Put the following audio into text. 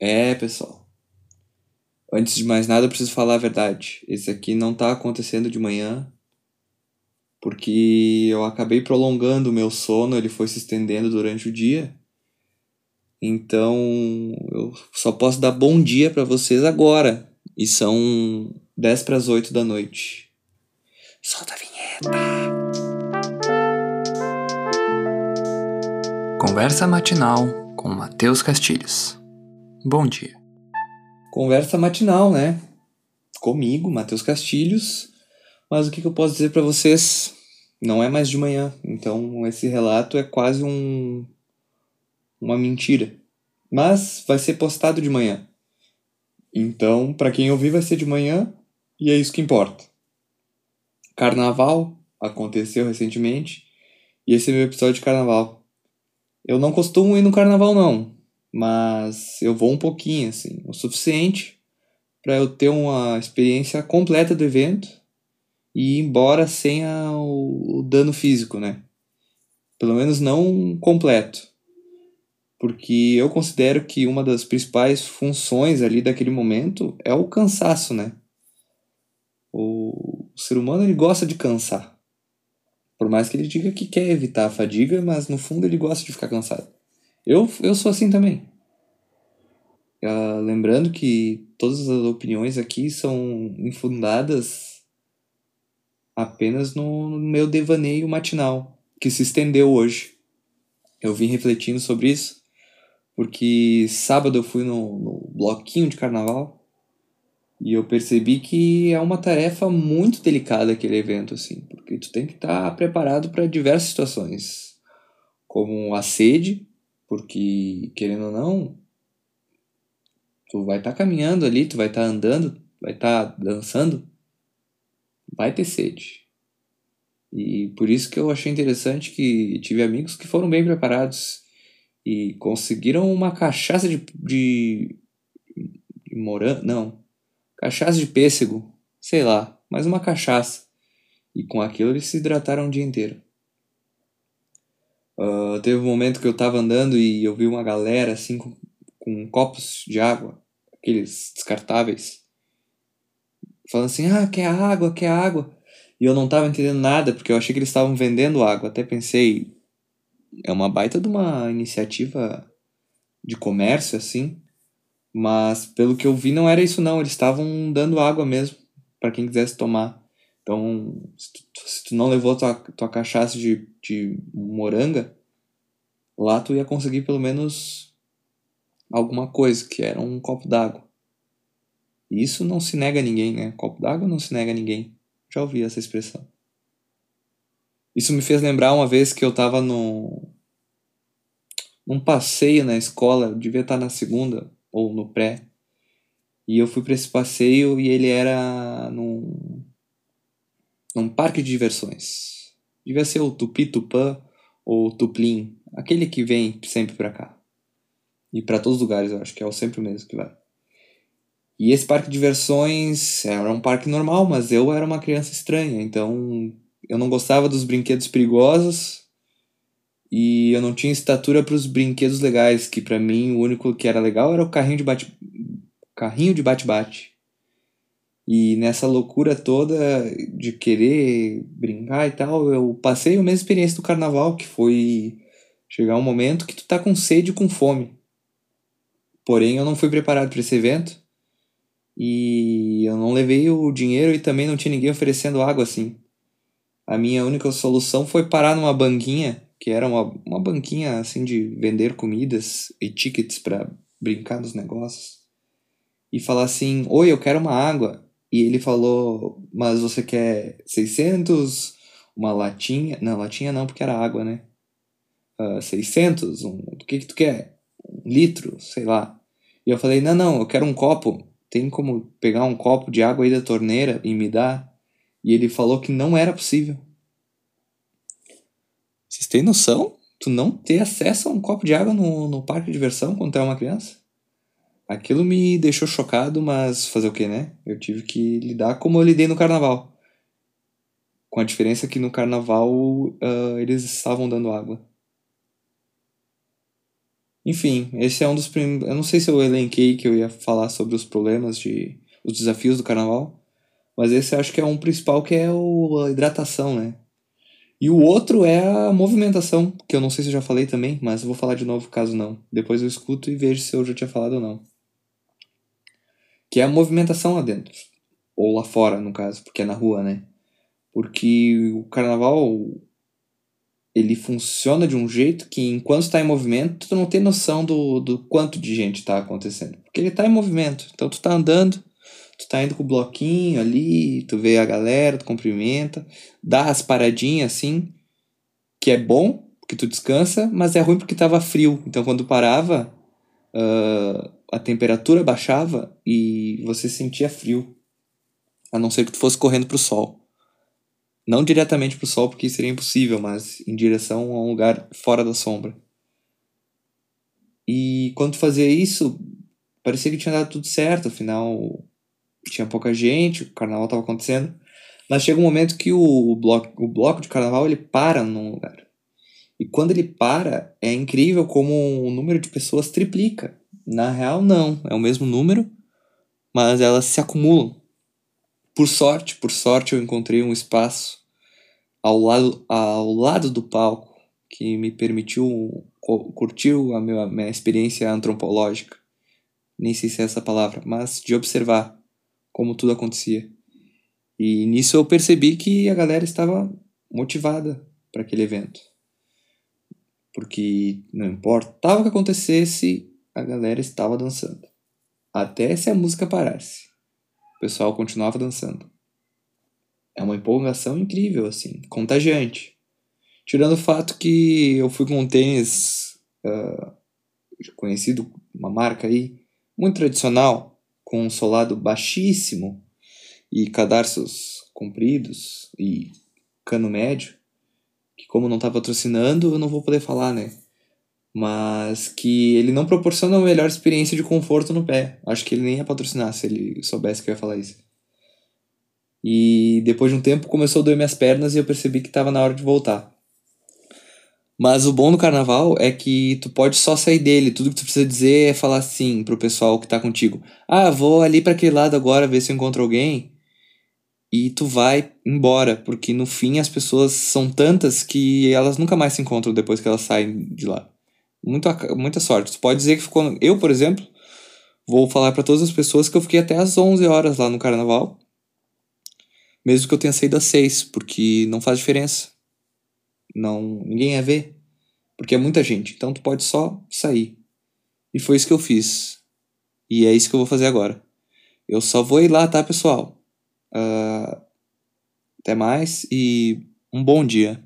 É, pessoal. Antes de mais nada, eu preciso falar a verdade. Esse aqui não tá acontecendo de manhã, porque eu acabei prolongando o meu sono, ele foi se estendendo durante o dia. Então, eu só posso dar bom dia para vocês agora. E são 10 para as 8 da noite. Solta a vinheta. Conversa matinal com Matheus Castilhos. Bom dia. Conversa matinal, né? Comigo, Matheus Castilhos. Mas o que, que eu posso dizer para vocês? Não é mais de manhã. Então, esse relato é quase um uma mentira. Mas vai ser postado de manhã. Então, para quem ouvir, vai ser de manhã e é isso que importa. Carnaval aconteceu recentemente e esse é meu episódio de carnaval. Eu não costumo ir no carnaval, não, mas eu vou um pouquinho, assim, o suficiente para eu ter uma experiência completa do evento e ir embora sem a, o, o dano físico, né? Pelo menos não completo porque eu considero que uma das principais funções ali daquele momento é o cansaço, né? O, ser humano ele gosta de cansar. Por mais que ele diga que quer evitar a fadiga, mas no fundo ele gosta de ficar cansado. Eu, eu sou assim também. Uh, lembrando que todas as opiniões aqui são infundadas apenas no, meu devaneio matinal, que se estendeu hoje. Eu vim refletindo sobre isso porque sábado eu fui no, no bloquinho de carnaval e eu percebi que é uma tarefa muito delicada aquele evento, assim, porque tu tem que estar tá preparado para diversas situações, como a sede, porque querendo ou não, tu vai estar tá caminhando ali, tu vai estar tá andando, vai estar tá dançando, vai ter sede. E por isso que eu achei interessante que tive amigos que foram bem preparados e conseguiram uma cachaça de, de, de morango, não, cachaça de pêssego, sei lá, mas uma cachaça. E com aquilo eles se hidrataram o dia inteiro. Uh, teve um momento que eu tava andando e eu vi uma galera assim com, com copos de água, aqueles descartáveis, falando assim: ah, quer água, quer água. E eu não tava entendendo nada porque eu achei que eles estavam vendendo água. Até pensei, é uma baita de uma iniciativa de comércio, assim. Mas pelo que eu vi, não era isso, não. Eles estavam dando água mesmo para quem quisesse tomar. Então, se tu, se tu não levou tua, tua cachaça de, de moranga, lá tu ia conseguir pelo menos alguma coisa, que era um copo d'água. E isso não se nega a ninguém, né? Copo d'água não se nega a ninguém. Já ouvi essa expressão. Isso me fez lembrar uma vez que eu estava no num passeio na escola, devia estar na segunda ou no pré. E eu fui para esse passeio e ele era num num parque de diversões. Devia ser o Tupi Tupã ou Tuplim, aquele que vem sempre para cá. E para todos os lugares, eu acho que é o sempre mesmo que vai. E esse parque de diversões era um parque normal, mas eu era uma criança estranha, então eu não gostava dos brinquedos perigosos e eu não tinha estatura para os brinquedos legais, que para mim o único que era legal era o carrinho de bate carrinho de bate-bate. E nessa loucura toda de querer brincar e tal, eu passei a mesma experiência do carnaval, que foi chegar um momento que tu tá com sede e com fome. Porém, eu não fui preparado para esse evento. E eu não levei o dinheiro e também não tinha ninguém oferecendo água assim a minha única solução foi parar numa banquinha, que era uma, uma banquinha assim de vender comidas e tickets para brincar nos negócios, e falar assim: Oi, eu quero uma água. E ele falou: Mas você quer 600? Uma latinha? Não, latinha não, porque era água, né? Uh, 600? Um, o que, que tu quer? Um litro? Sei lá. E eu falei: Não, não, eu quero um copo. Tem como pegar um copo de água aí da torneira e me dar? E ele falou que não era possível. Vocês têm noção? Tu não ter acesso a um copo de água no, no parque de diversão quando tu é uma criança? Aquilo me deixou chocado, mas fazer o que, né? Eu tive que lidar como eu lidei no carnaval. Com a diferença que no carnaval uh, eles estavam dando água. Enfim, esse é um dos primeiros. Eu não sei se eu elenquei que eu ia falar sobre os problemas de. os desafios do carnaval. Mas esse eu acho que é um principal que é o, a hidratação, né? E o outro é a movimentação, que eu não sei se eu já falei também, mas vou falar de novo caso não. Depois eu escuto e vejo se eu já tinha falado ou não. Que é a movimentação lá dentro. Ou lá fora, no caso, porque é na rua, né? Porque o carnaval ele funciona de um jeito que enquanto está em movimento, tu não tem noção do, do quanto de gente está acontecendo. Porque ele está em movimento. Então tu tá andando, tu tá indo com o bloquinho ali, tu vê a galera, tu cumprimenta, dá as paradinhas assim, que é bom, porque tu descansa, mas é ruim porque tava frio. Então quando parava, uh, a temperatura baixava e você sentia frio. A não ser que tu fosse correndo pro sol. Não diretamente pro sol, porque seria impossível, mas em direção a um lugar fora da sombra. E quando tu fazia isso, parecia que tinha dado tudo certo, afinal tinha pouca gente, o carnaval estava acontecendo. Mas chega um momento que o bloco, o bloco de carnaval ele para num lugar. E quando ele para, é incrível como o número de pessoas triplica. Na real, não. É o mesmo número, mas elas se acumulam. Por sorte, por sorte, eu encontrei um espaço ao lado, ao lado do palco que me permitiu curtir a minha, minha experiência antropológica. Nem sei se é essa palavra, mas de observar como tudo acontecia. E nisso eu percebi que a galera estava motivada para aquele evento. Porque não importava o que acontecesse, a galera estava dançando. Até se a música parasse. O pessoal continuava dançando. É uma empolgação incrível, assim, contagiante. Tirando o fato que eu fui com um tênis uh, conhecido, uma marca aí, muito tradicional, com um solado baixíssimo e cadarços compridos e cano médio, que como não está patrocinando, eu não vou poder falar, né? Mas que ele não proporciona a melhor experiência de conforto no pé. Acho que ele nem ia patrocinar se ele soubesse que eu ia falar isso. E depois de um tempo começou a doer minhas pernas e eu percebi que estava na hora de voltar. Mas o bom do carnaval é que tu pode só sair dele. Tudo que tu precisa dizer é falar assim pro pessoal que tá contigo. Ah, vou ali para aquele lado agora ver se eu encontro alguém. E tu vai embora, porque no fim as pessoas são tantas que elas nunca mais se encontram depois que elas saem de lá. Muita, muita sorte. Tu pode dizer que ficou. Eu, por exemplo, vou falar para todas as pessoas que eu fiquei até às 11 horas lá no carnaval. Mesmo que eu tenha saído às 6, porque não faz diferença não ninguém ia ver, porque é muita gente. Então tu pode só sair. E foi isso que eu fiz. E é isso que eu vou fazer agora. Eu só vou ir lá, tá, pessoal? Uh, até mais e um bom dia.